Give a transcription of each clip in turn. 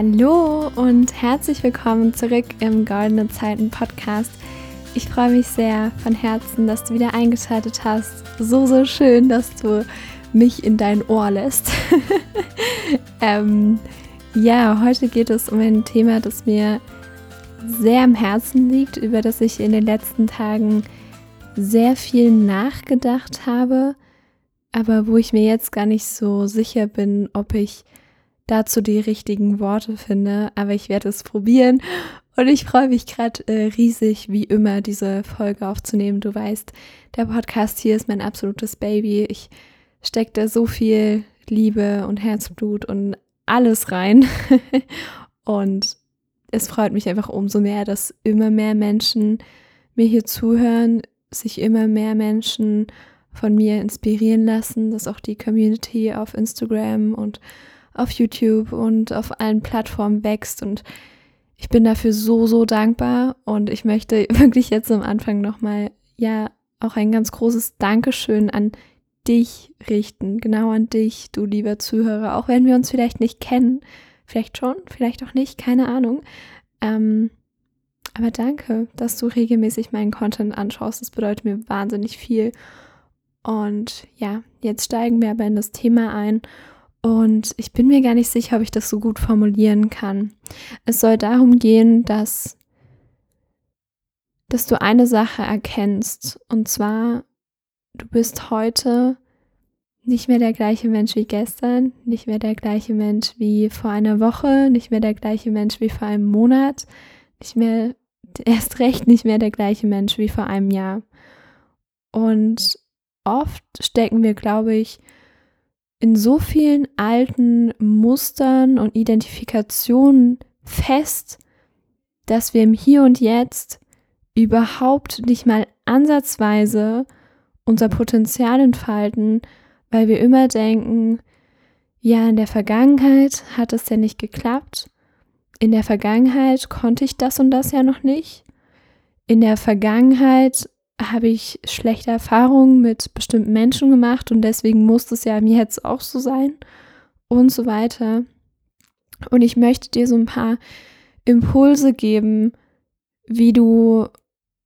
Hallo und herzlich willkommen zurück im Goldene Zeiten Podcast. Ich freue mich sehr von Herzen, dass du wieder eingeschaltet hast. So, so schön, dass du mich in dein Ohr lässt. ähm, ja, heute geht es um ein Thema, das mir sehr am Herzen liegt, über das ich in den letzten Tagen sehr viel nachgedacht habe, aber wo ich mir jetzt gar nicht so sicher bin, ob ich dazu die richtigen Worte finde. Aber ich werde es probieren und ich freue mich gerade äh, riesig, wie immer, diese Folge aufzunehmen. Du weißt, der Podcast hier ist mein absolutes Baby. Ich stecke da so viel Liebe und Herzblut und alles rein. und es freut mich einfach umso mehr, dass immer mehr Menschen mir hier zuhören, sich immer mehr Menschen von mir inspirieren lassen, dass auch die Community auf Instagram und auf YouTube und auf allen Plattformen wächst und ich bin dafür so, so dankbar und ich möchte wirklich jetzt am Anfang nochmal, ja, auch ein ganz großes Dankeschön an dich richten, genau an dich, du lieber Zuhörer, auch wenn wir uns vielleicht nicht kennen, vielleicht schon, vielleicht auch nicht, keine Ahnung. Ähm, aber danke, dass du regelmäßig meinen Content anschaust. Das bedeutet mir wahnsinnig viel. Und ja, jetzt steigen wir aber in das Thema ein und ich bin mir gar nicht sicher, ob ich das so gut formulieren kann. Es soll darum gehen, dass, dass du eine Sache erkennst. Und zwar, du bist heute nicht mehr der gleiche Mensch wie gestern, nicht mehr der gleiche Mensch wie vor einer Woche, nicht mehr der gleiche Mensch wie vor einem Monat, nicht mehr, erst recht nicht mehr der gleiche Mensch wie vor einem Jahr. Und oft stecken wir, glaube ich, in so vielen alten Mustern und Identifikationen fest, dass wir im Hier und Jetzt überhaupt nicht mal ansatzweise unser Potenzial entfalten, weil wir immer denken, ja, in der Vergangenheit hat es ja nicht geklappt. In der Vergangenheit konnte ich das und das ja noch nicht. In der Vergangenheit habe ich schlechte Erfahrungen mit bestimmten Menschen gemacht und deswegen muss es ja mir jetzt auch so sein und so weiter. Und ich möchte dir so ein paar Impulse geben, wie du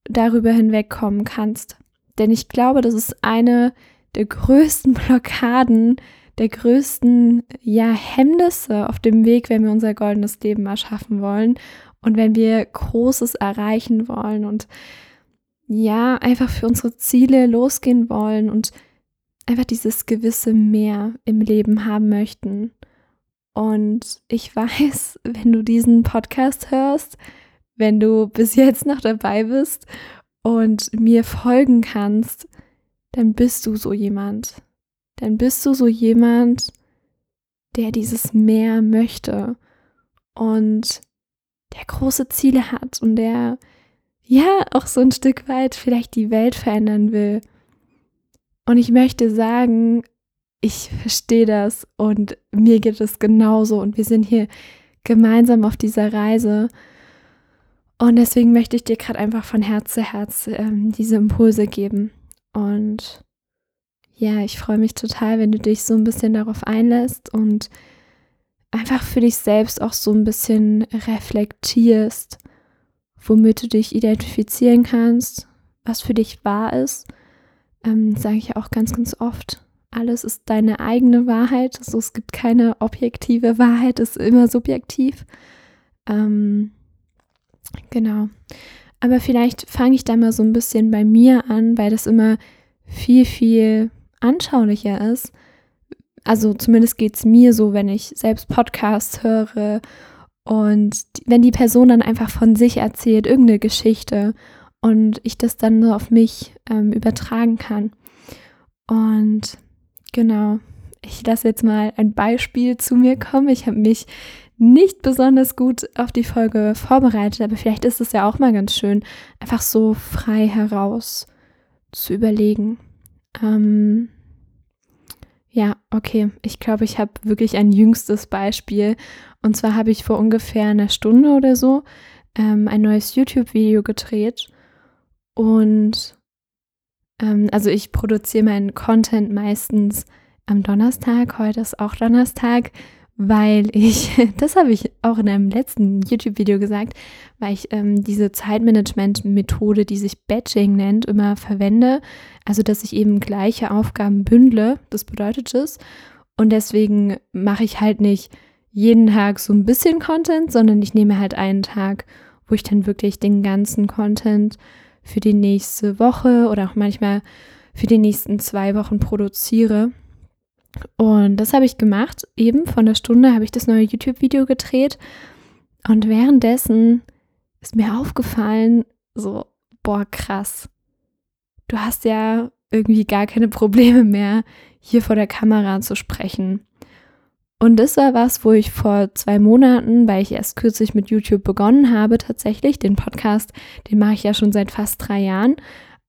darüber hinwegkommen kannst. Denn ich glaube, das ist eine der größten Blockaden, der größten ja, Hemmnisse auf dem Weg, wenn wir unser goldenes Leben erschaffen wollen und wenn wir Großes erreichen wollen. Und ja, einfach für unsere Ziele losgehen wollen und einfach dieses gewisse Mehr im Leben haben möchten. Und ich weiß, wenn du diesen Podcast hörst, wenn du bis jetzt noch dabei bist und mir folgen kannst, dann bist du so jemand. Dann bist du so jemand, der dieses Mehr möchte und der große Ziele hat und der ja auch so ein Stück weit vielleicht die Welt verändern will. Und ich möchte sagen, ich verstehe das und mir geht es genauso und wir sind hier gemeinsam auf dieser Reise. Und deswegen möchte ich dir gerade einfach von Herz zu Herz ähm, diese Impulse geben. Und ja, ich freue mich total, wenn du dich so ein bisschen darauf einlässt und einfach für dich selbst auch so ein bisschen reflektierst womit du dich identifizieren kannst, was für dich wahr ist, ähm, sage ich ja auch ganz, ganz oft. Alles ist deine eigene Wahrheit. Also es gibt keine objektive Wahrheit, ist immer subjektiv. Ähm, genau. Aber vielleicht fange ich da mal so ein bisschen bei mir an, weil das immer viel, viel anschaulicher ist. Also zumindest geht es mir so, wenn ich selbst Podcasts höre und wenn die Person dann einfach von sich erzählt, irgendeine Geschichte und ich das dann so auf mich ähm, übertragen kann. Und genau, ich lasse jetzt mal ein Beispiel zu mir kommen. Ich habe mich nicht besonders gut auf die Folge vorbereitet, aber vielleicht ist es ja auch mal ganz schön, einfach so frei heraus zu überlegen. Ähm, ja, okay. Ich glaube, ich habe wirklich ein jüngstes Beispiel. Und zwar habe ich vor ungefähr einer Stunde oder so ähm, ein neues YouTube-Video gedreht. Und ähm, also ich produziere meinen Content meistens am Donnerstag. Heute ist auch Donnerstag. Weil ich, das habe ich auch in einem letzten YouTube-Video gesagt, weil ich ähm, diese Zeitmanagement-Methode, die sich Batching nennt, immer verwende. Also, dass ich eben gleiche Aufgaben bündle, das bedeutet es. Und deswegen mache ich halt nicht jeden Tag so ein bisschen Content, sondern ich nehme halt einen Tag, wo ich dann wirklich den ganzen Content für die nächste Woche oder auch manchmal für die nächsten zwei Wochen produziere. Und das habe ich gemacht. Eben von der Stunde habe ich das neue YouTube-Video gedreht. Und währenddessen ist mir aufgefallen, so, boah, krass. Du hast ja irgendwie gar keine Probleme mehr, hier vor der Kamera zu sprechen. Und das war was, wo ich vor zwei Monaten, weil ich erst kürzlich mit YouTube begonnen habe, tatsächlich, den Podcast, den mache ich ja schon seit fast drei Jahren.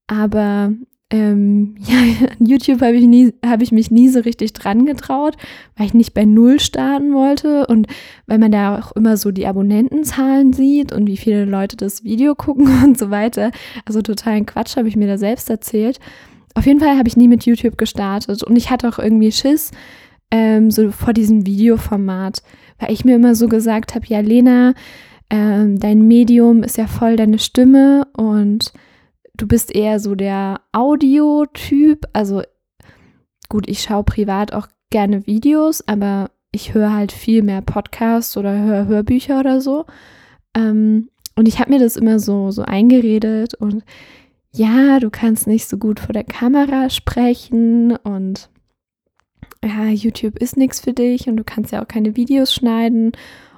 Aber ähm, ja, an YouTube habe ich, hab ich mich nie so richtig dran getraut, weil ich nicht bei Null starten wollte und weil man da auch immer so die Abonnentenzahlen sieht und wie viele Leute das Video gucken und so weiter. Also totalen Quatsch habe ich mir da selbst erzählt. Auf jeden Fall habe ich nie mit YouTube gestartet und ich hatte auch irgendwie Schiss, ähm, so vor diesem Videoformat, weil ich mir immer so gesagt habe, ja Lena, ähm, dein Medium ist ja voll deine Stimme und du bist eher so der Audiotyp. Also gut, ich schaue privat auch gerne Videos, aber ich höre halt viel mehr Podcasts oder höre Hörbücher oder so. Ähm, und ich habe mir das immer so, so eingeredet und ja, du kannst nicht so gut vor der Kamera sprechen und ja, YouTube ist nichts für dich und du kannst ja auch keine Videos schneiden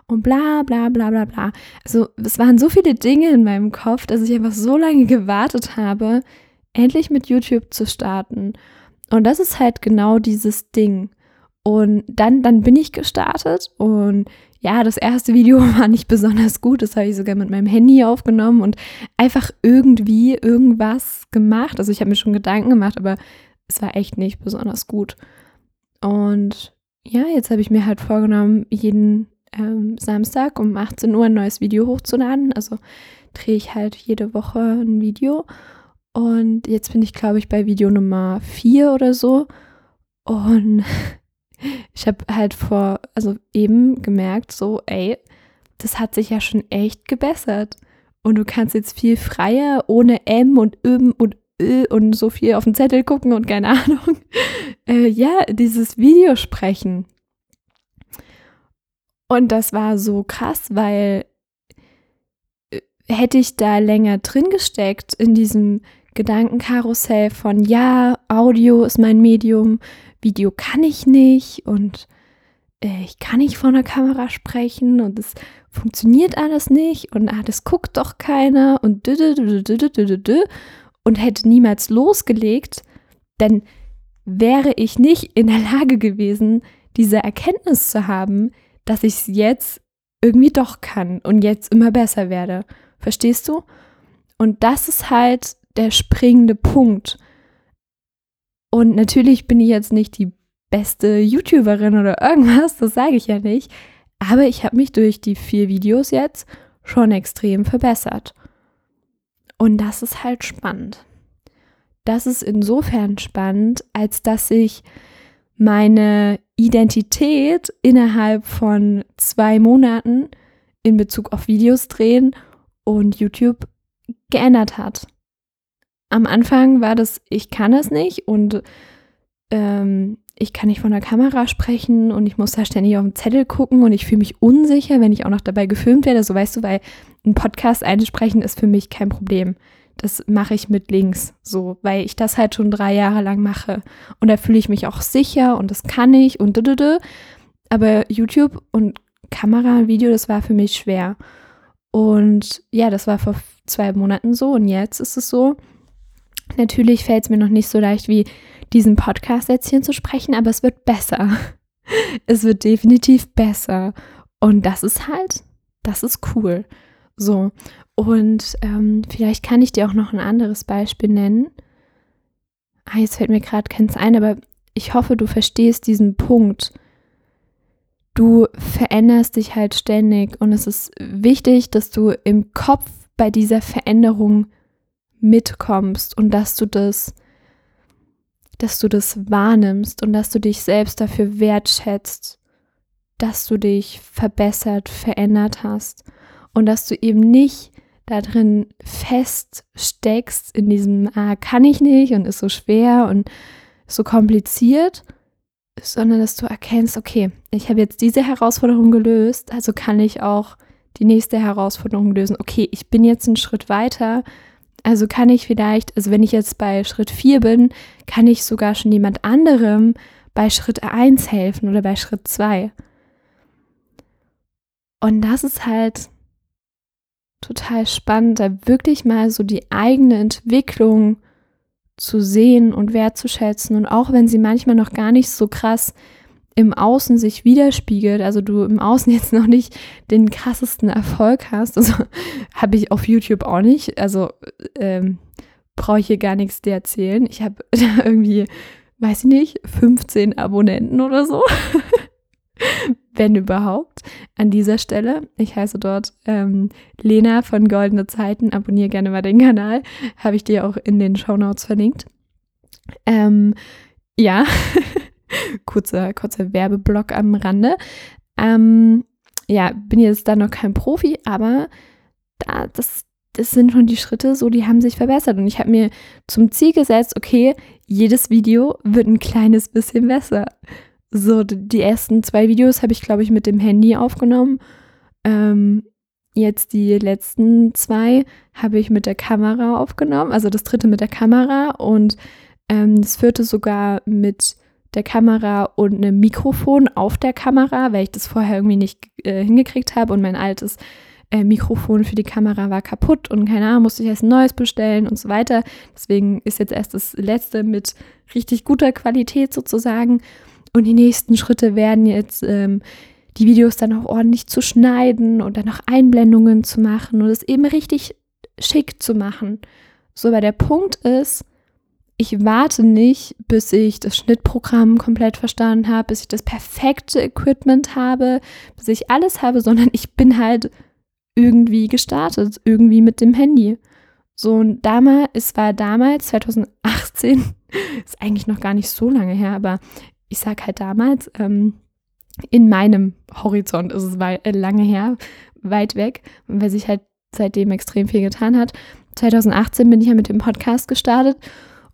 und bla bla bla bla bla. Also es waren so viele Dinge in meinem Kopf, dass ich einfach so lange gewartet habe, endlich mit YouTube zu starten. Und das ist halt genau dieses Ding. Und dann, dann bin ich gestartet und ja, das erste Video war nicht besonders gut. Das habe ich sogar mit meinem Handy aufgenommen und einfach irgendwie irgendwas gemacht. Also ich habe mir schon Gedanken gemacht, aber es war echt nicht besonders gut. Und ja, jetzt habe ich mir halt vorgenommen, jeden ähm, Samstag um 18 Uhr ein neues Video hochzuladen. Also drehe ich halt jede Woche ein Video. Und jetzt bin ich, glaube ich, bei Video Nummer 4 oder so. Und ich habe halt vor, also eben gemerkt, so, ey, das hat sich ja schon echt gebessert. Und du kannst jetzt viel freier, ohne M und Öm und Ö und so viel auf den Zettel gucken und keine Ahnung. Äh, ja, dieses Video sprechen. Und das war so krass, weil äh, hätte ich da länger drin gesteckt in diesem Gedankenkarussell von ja, Audio ist mein Medium, Video kann ich nicht und äh, ich kann nicht vor einer Kamera sprechen und es funktioniert alles nicht und ah, das guckt doch keiner und und hätte niemals losgelegt, dann wäre ich nicht in der Lage gewesen, diese Erkenntnis zu haben, dass ich es jetzt irgendwie doch kann und jetzt immer besser werde. Verstehst du? Und das ist halt der springende Punkt. Und natürlich bin ich jetzt nicht die beste YouTuberin oder irgendwas, das sage ich ja nicht. Aber ich habe mich durch die vier Videos jetzt schon extrem verbessert. Und das ist halt spannend. Das ist insofern spannend, als dass ich meine Identität innerhalb von zwei Monaten in Bezug auf Videos drehen und YouTube geändert hat. Am Anfang war das, ich kann es nicht und ähm, ich kann nicht von der Kamera sprechen und ich muss da ständig auf den Zettel gucken und ich fühle mich unsicher, wenn ich auch noch dabei gefilmt werde. So weißt du, weil ein Podcast einsprechen ist für mich kein Problem das mache ich mit links so, weil ich das halt schon drei Jahre lang mache. Und da fühle ich mich auch sicher und das kann ich und dödödö. Aber YouTube und Kamera und Video, das war für mich schwer. Und ja, das war vor zwei Monaten so und jetzt ist es so. Natürlich fällt es mir noch nicht so leicht wie diesen Podcast jetzt hier zu sprechen, aber es wird besser. Es wird definitiv besser. Und das ist halt, das ist cool. So. Und ähm, vielleicht kann ich dir auch noch ein anderes Beispiel nennen. Ah, jetzt fällt mir gerade keins ein, aber ich hoffe, du verstehst diesen Punkt. Du veränderst dich halt ständig und es ist wichtig, dass du im Kopf bei dieser Veränderung mitkommst und dass du das, dass du das wahrnimmst und dass du dich selbst dafür wertschätzt, dass du dich verbessert, verändert hast und dass du eben nicht da drin feststeckst in diesem, ah, kann ich nicht und ist so schwer und so kompliziert, sondern dass du erkennst, okay, ich habe jetzt diese Herausforderung gelöst, also kann ich auch die nächste Herausforderung lösen. Okay, ich bin jetzt einen Schritt weiter, also kann ich vielleicht, also wenn ich jetzt bei Schritt 4 bin, kann ich sogar schon jemand anderem bei Schritt 1 helfen oder bei Schritt 2. Und das ist halt total spannend, da wirklich mal so die eigene Entwicklung zu sehen und wertzuschätzen. Und auch wenn sie manchmal noch gar nicht so krass im Außen sich widerspiegelt, also du im Außen jetzt noch nicht den krassesten Erfolg hast, also habe ich auf YouTube auch nicht, also ähm, brauche ich hier gar nichts dir erzählen. Ich habe da irgendwie, weiß ich nicht, 15 Abonnenten oder so. Wenn überhaupt, an dieser Stelle. Ich heiße dort ähm, Lena von Goldene Zeiten. Abonniere gerne mal den Kanal. Habe ich dir auch in den Show Notes verlinkt. Ähm, ja, kurzer, kurzer Werbeblock am Rande. Ähm, ja, bin jetzt da noch kein Profi, aber da, das, das sind schon die Schritte, so die haben sich verbessert. Und ich habe mir zum Ziel gesetzt, okay, jedes Video wird ein kleines bisschen besser. So, die ersten zwei Videos habe ich, glaube ich, mit dem Handy aufgenommen. Ähm, jetzt die letzten zwei habe ich mit der Kamera aufgenommen. Also das dritte mit der Kamera und ähm, das vierte sogar mit der Kamera und einem Mikrofon auf der Kamera, weil ich das vorher irgendwie nicht äh, hingekriegt habe und mein altes äh, Mikrofon für die Kamera war kaputt und keine Ahnung, musste ich erst ein neues bestellen und so weiter. Deswegen ist jetzt erst das letzte mit richtig guter Qualität sozusagen. Und die nächsten Schritte werden jetzt ähm, die Videos dann auch ordentlich zu schneiden und dann noch Einblendungen zu machen und es eben richtig schick zu machen. So, weil der Punkt ist, ich warte nicht, bis ich das Schnittprogramm komplett verstanden habe, bis ich das perfekte Equipment habe, bis ich alles habe, sondern ich bin halt irgendwie gestartet, irgendwie mit dem Handy. So, und damals, es war damals, 2018, ist eigentlich noch gar nicht so lange her, aber ich sag halt damals, ähm, in meinem Horizont ist es äh, lange her, weit weg, weil sich halt seitdem extrem viel getan hat. 2018 bin ich ja mit dem Podcast gestartet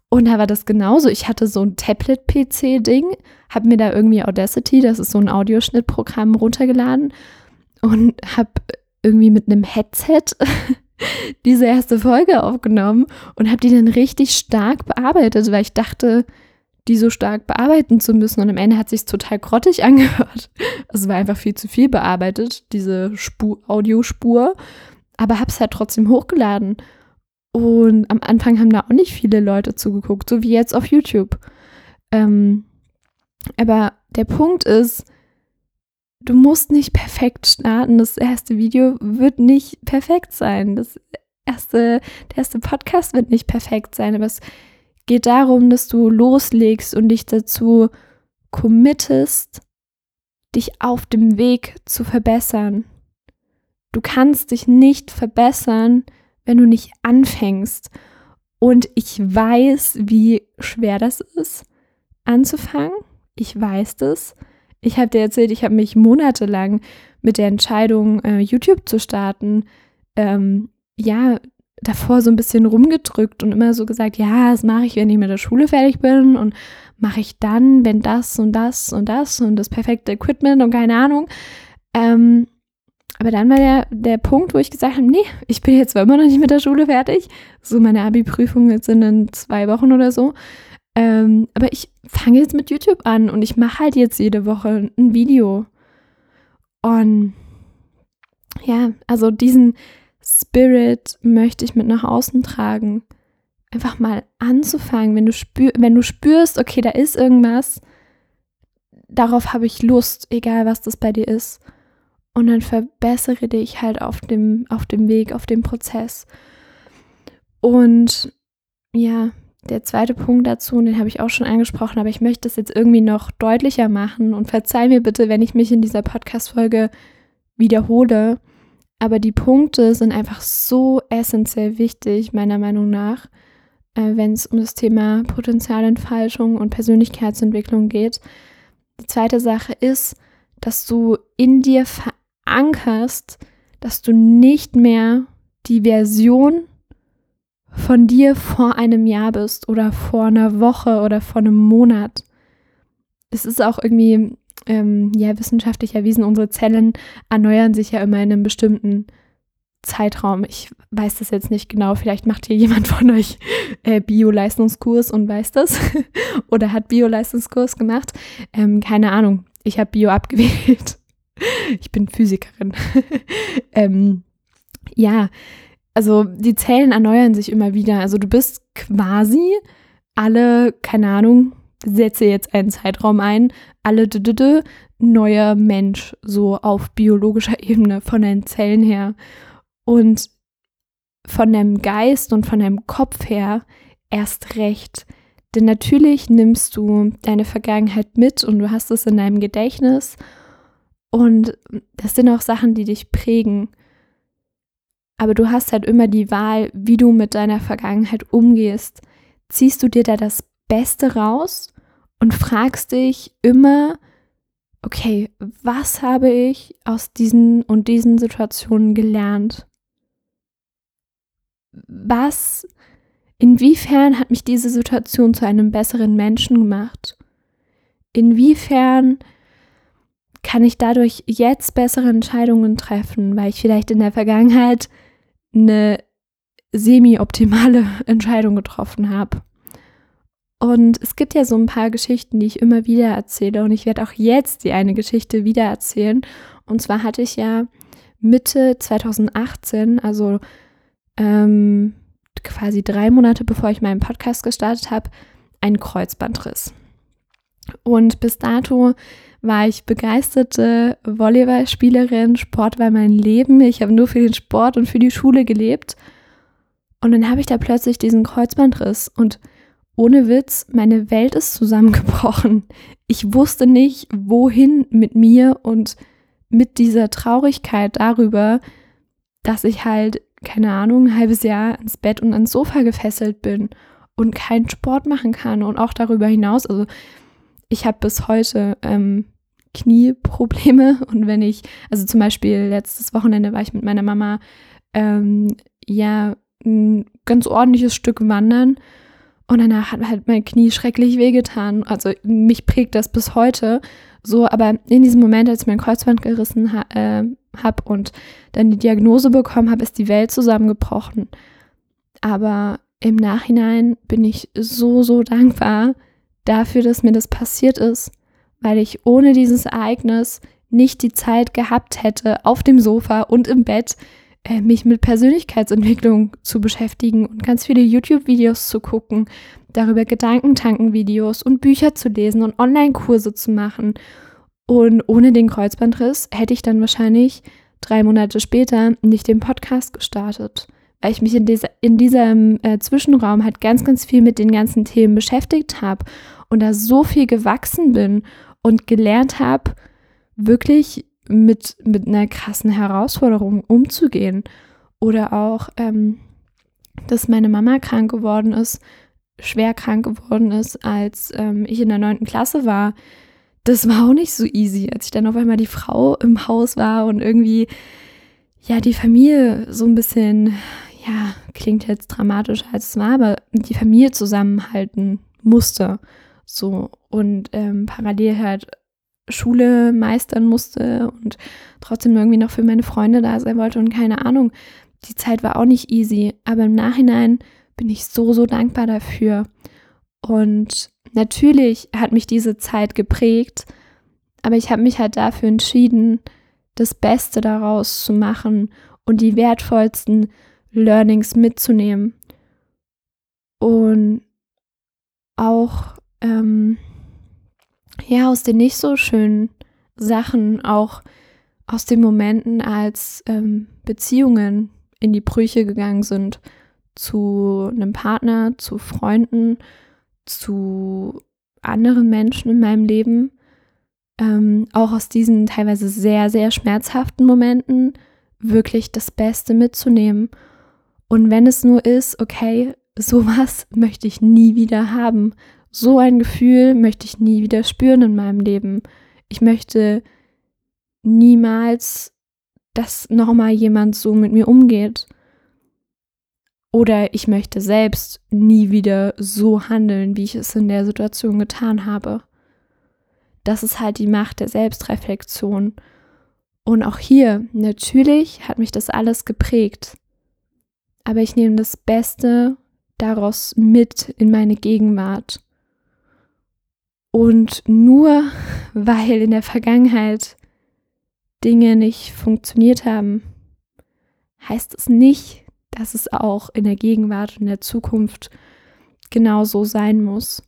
und da war das genauso. Ich hatte so ein Tablet-PC-Ding, habe mir da irgendwie Audacity, das ist so ein Audioschnittprogramm, runtergeladen und habe irgendwie mit einem Headset diese erste Folge aufgenommen und habe die dann richtig stark bearbeitet, weil ich dachte, die so stark bearbeiten zu müssen. Und am Ende hat sich total grottig angehört. Also es war einfach viel zu viel bearbeitet, diese Spur, Audiospur. Aber habe es halt trotzdem hochgeladen. Und am Anfang haben da auch nicht viele Leute zugeguckt, so wie jetzt auf YouTube. Ähm, aber der Punkt ist, du musst nicht perfekt starten. Das erste Video wird nicht perfekt sein. Das erste, der erste Podcast wird nicht perfekt sein, aber es geht darum, dass du loslegst und dich dazu committest, dich auf dem Weg zu verbessern. Du kannst dich nicht verbessern, wenn du nicht anfängst. Und ich weiß, wie schwer das ist, anzufangen. Ich weiß das. Ich habe dir erzählt, ich habe mich monatelang mit der Entscheidung, äh, YouTube zu starten, ähm, ja, davor so ein bisschen rumgedrückt und immer so gesagt, ja, das mache ich, wenn ich mit der Schule fertig bin und mache ich dann, wenn das und das und das und das perfekte Equipment und keine Ahnung. Ähm, aber dann war der, der Punkt, wo ich gesagt habe, nee, ich bin jetzt zwar immer noch nicht mit der Schule fertig. So meine Abi-Prüfung jetzt sind in zwei Wochen oder so. Ähm, aber ich fange jetzt mit YouTube an und ich mache halt jetzt jede Woche ein Video. Und ja, also diesen, Spirit möchte ich mit nach außen tragen. Einfach mal anzufangen, wenn du, spür, wenn du spürst, okay, da ist irgendwas, darauf habe ich Lust, egal was das bei dir ist. Und dann verbessere dich halt auf dem, auf dem Weg, auf dem Prozess. Und ja, der zweite Punkt dazu, den habe ich auch schon angesprochen, aber ich möchte das jetzt irgendwie noch deutlicher machen und verzeih mir bitte, wenn ich mich in dieser Podcast-Folge wiederhole. Aber die Punkte sind einfach so essentiell wichtig, meiner Meinung nach, äh, wenn es um das Thema Potenzialentfaltung und Persönlichkeitsentwicklung geht. Die zweite Sache ist, dass du in dir verankerst, dass du nicht mehr die Version von dir vor einem Jahr bist oder vor einer Woche oder vor einem Monat. Es ist auch irgendwie ähm, ja, wissenschaftlich erwiesen, unsere Zellen erneuern sich ja immer in einem bestimmten Zeitraum. Ich weiß das jetzt nicht genau. Vielleicht macht hier jemand von euch äh, Bio-Leistungskurs und weiß das oder hat Bio-Leistungskurs gemacht. Ähm, keine Ahnung. Ich habe Bio abgewählt. ich bin Physikerin. ähm, ja, also die Zellen erneuern sich immer wieder. Also du bist quasi alle, keine Ahnung, setze jetzt einen Zeitraum ein, alle d -d -d, neuer Mensch, so auf biologischer Ebene von deinen Zellen her. Und von deinem Geist und von deinem Kopf her erst recht. Denn natürlich nimmst du deine Vergangenheit mit und du hast es in deinem Gedächtnis. Und das sind auch Sachen, die dich prägen. Aber du hast halt immer die Wahl, wie du mit deiner Vergangenheit umgehst. Ziehst du dir da das Beste raus und fragst dich immer, okay, was habe ich aus diesen und diesen Situationen gelernt? Was, inwiefern hat mich diese Situation zu einem besseren Menschen gemacht? Inwiefern kann ich dadurch jetzt bessere Entscheidungen treffen, weil ich vielleicht in der Vergangenheit eine semi-optimale Entscheidung getroffen habe? Und es gibt ja so ein paar Geschichten, die ich immer wieder erzähle. Und ich werde auch jetzt die eine Geschichte wieder erzählen. Und zwar hatte ich ja Mitte 2018, also ähm, quasi drei Monate bevor ich meinen Podcast gestartet habe, einen Kreuzbandriss. Und bis dato war ich begeisterte Volleyballspielerin. Sport war mein Leben. Ich habe nur für den Sport und für die Schule gelebt. Und dann habe ich da plötzlich diesen Kreuzbandriss und ohne Witz, meine Welt ist zusammengebrochen. Ich wusste nicht, wohin mit mir und mit dieser Traurigkeit darüber, dass ich halt, keine Ahnung, ein halbes Jahr ins Bett und ans Sofa gefesselt bin und keinen Sport machen kann und auch darüber hinaus. Also ich habe bis heute ähm, Knieprobleme und wenn ich, also zum Beispiel letztes Wochenende war ich mit meiner Mama ähm, ja ein ganz ordentliches Stück wandern und danach hat halt mein Knie schrecklich wehgetan. Also mich prägt das bis heute so. Aber in diesem Moment, als ich mein Kreuzband gerissen ha äh, habe und dann die Diagnose bekommen habe, ist die Welt zusammengebrochen. Aber im Nachhinein bin ich so, so dankbar dafür, dass mir das passiert ist, weil ich ohne dieses Ereignis nicht die Zeit gehabt hätte, auf dem Sofa und im Bett äh, mich mit Persönlichkeitsentwicklung zu beschäftigen und ganz viele YouTube-Videos zu gucken, darüber Gedankentanken-Videos und Bücher zu lesen und Online-Kurse zu machen. Und ohne den Kreuzbandriss hätte ich dann wahrscheinlich drei Monate später nicht den Podcast gestartet, weil ich mich in, dieser, in diesem äh, Zwischenraum halt ganz, ganz viel mit den ganzen Themen beschäftigt habe und da so viel gewachsen bin und gelernt habe, wirklich mit, mit einer krassen Herausforderung umzugehen. Oder auch, ähm, dass meine Mama krank geworden ist, schwer krank geworden ist, als ähm, ich in der neunten Klasse war. Das war auch nicht so easy, als ich dann auf einmal die Frau im Haus war und irgendwie, ja, die Familie so ein bisschen, ja, klingt jetzt dramatischer als es war, aber die Familie zusammenhalten musste. So und ähm, parallel halt Schule meistern musste und trotzdem irgendwie noch für meine Freunde da sein wollte und keine Ahnung. Die Zeit war auch nicht easy, aber im Nachhinein bin ich so, so dankbar dafür. Und natürlich hat mich diese Zeit geprägt, aber ich habe mich halt dafür entschieden, das Beste daraus zu machen und die wertvollsten Learnings mitzunehmen. Und auch ähm, ja, aus den nicht so schönen Sachen, auch aus den Momenten, als ähm, Beziehungen in die Brüche gegangen sind, zu einem Partner, zu Freunden, zu anderen Menschen in meinem Leben, ähm, auch aus diesen teilweise sehr, sehr schmerzhaften Momenten wirklich das Beste mitzunehmen. Und wenn es nur ist, okay, sowas möchte ich nie wieder haben. So ein Gefühl möchte ich nie wieder spüren in meinem Leben. Ich möchte niemals, dass nochmal jemand so mit mir umgeht. Oder ich möchte selbst nie wieder so handeln, wie ich es in der Situation getan habe. Das ist halt die Macht der Selbstreflexion. Und auch hier, natürlich hat mich das alles geprägt. Aber ich nehme das Beste daraus mit in meine Gegenwart. Und nur weil in der Vergangenheit Dinge nicht funktioniert haben, heißt es nicht, dass es auch in der Gegenwart und in der Zukunft genauso sein muss,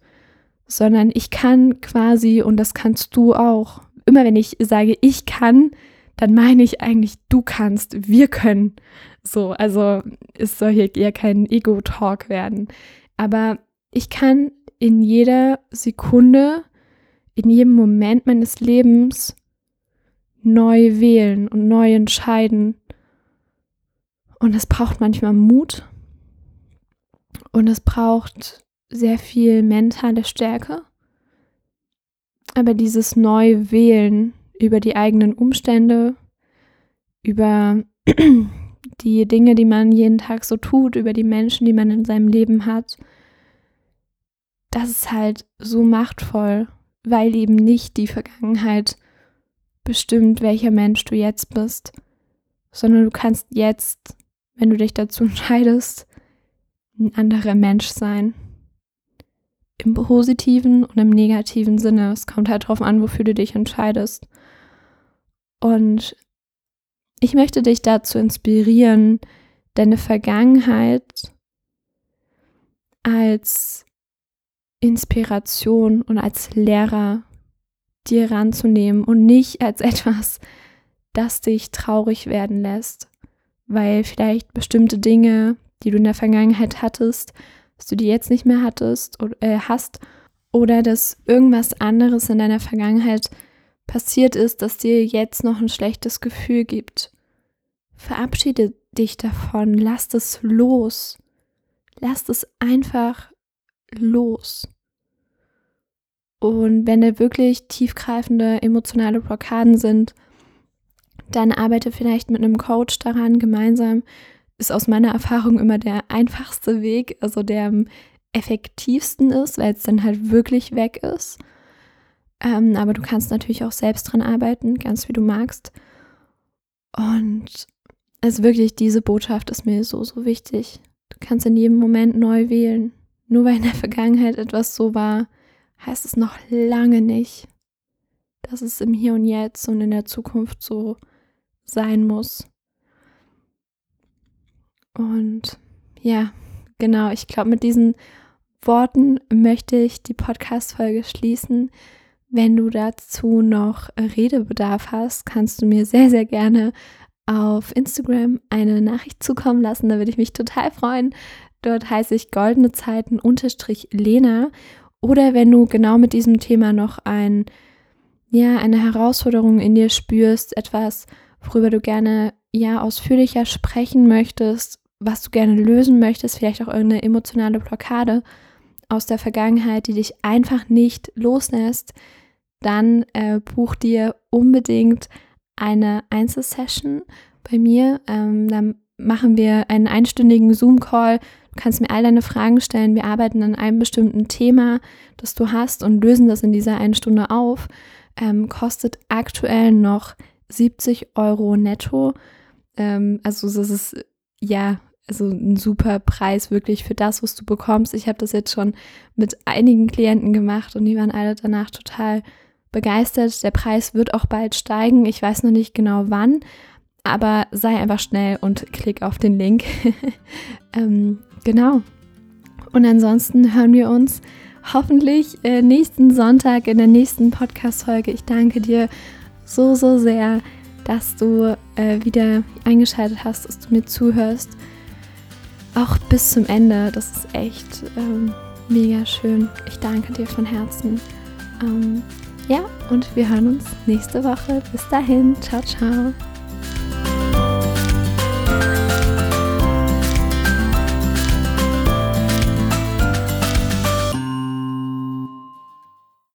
sondern ich kann quasi, und das kannst du auch, immer wenn ich sage, ich kann, dann meine ich eigentlich, du kannst, wir können. So, also es soll hier eher kein Ego-Talk werden. Aber ich kann in jeder Sekunde, in jedem Moment meines Lebens neu wählen und neu entscheiden. Und es braucht manchmal Mut und es braucht sehr viel mentale Stärke. Aber dieses neu wählen über die eigenen Umstände, über die Dinge, die man jeden Tag so tut, über die Menschen, die man in seinem Leben hat, das ist halt so machtvoll, weil eben nicht die Vergangenheit bestimmt, welcher Mensch du jetzt bist, sondern du kannst jetzt, wenn du dich dazu entscheidest, ein anderer Mensch sein. Im positiven und im negativen Sinne. Es kommt halt darauf an, wofür du dich entscheidest. Und ich möchte dich dazu inspirieren, deine Vergangenheit als Inspiration und als Lehrer dir ranzunehmen und nicht als etwas, das dich traurig werden lässt, weil vielleicht bestimmte Dinge, die du in der Vergangenheit hattest, dass du die jetzt nicht mehr hattest oder äh, hast oder dass irgendwas anderes in deiner Vergangenheit passiert ist, das dir jetzt noch ein schlechtes Gefühl gibt. Verabschiede dich davon, lass es los. Lass es einfach los. Und wenn da wirklich tiefgreifende emotionale Blockaden sind, dann arbeite vielleicht mit einem Coach daran. Gemeinsam ist aus meiner Erfahrung immer der einfachste Weg, also der am effektivsten ist, weil es dann halt wirklich weg ist. Ähm, aber du kannst natürlich auch selbst dran arbeiten, ganz wie du magst. Und also wirklich, diese Botschaft ist mir so, so wichtig. Du kannst in jedem Moment neu wählen. Nur weil in der Vergangenheit etwas so war, heißt es noch lange nicht, dass es im Hier und Jetzt und in der Zukunft so sein muss. Und ja, genau, ich glaube, mit diesen Worten möchte ich die Podcast-Folge schließen. Wenn du dazu noch Redebedarf hast, kannst du mir sehr, sehr gerne auf Instagram eine Nachricht zukommen lassen. Da würde ich mich total freuen. Dort heiße ich goldene Zeiten Lena oder wenn du genau mit diesem Thema noch ein, ja, eine Herausforderung in dir spürst, etwas, worüber du gerne ja ausführlicher sprechen möchtest, was du gerne lösen möchtest, vielleicht auch irgendeine emotionale Blockade aus der Vergangenheit, die dich einfach nicht loslässt, dann äh, buch dir unbedingt eine Einzelsession bei mir. Ähm, dann machen wir einen einstündigen Zoom-Call Du kannst mir all deine Fragen stellen. Wir arbeiten an einem bestimmten Thema, das du hast und lösen das in dieser einen Stunde auf. Ähm, kostet aktuell noch 70 Euro netto. Ähm, also das ist ja also ein super Preis wirklich für das, was du bekommst. Ich habe das jetzt schon mit einigen Klienten gemacht und die waren alle danach total begeistert. Der Preis wird auch bald steigen. Ich weiß noch nicht genau wann, aber sei einfach schnell und klick auf den Link. ähm, genau. Und ansonsten hören wir uns hoffentlich äh, nächsten Sonntag in der nächsten Podcast-Folge. Ich danke dir so, so sehr, dass du äh, wieder eingeschaltet hast, dass du mir zuhörst. Auch bis zum Ende. Das ist echt ähm, mega schön. Ich danke dir von Herzen. Ähm, ja, und wir hören uns nächste Woche. Bis dahin. Ciao, ciao.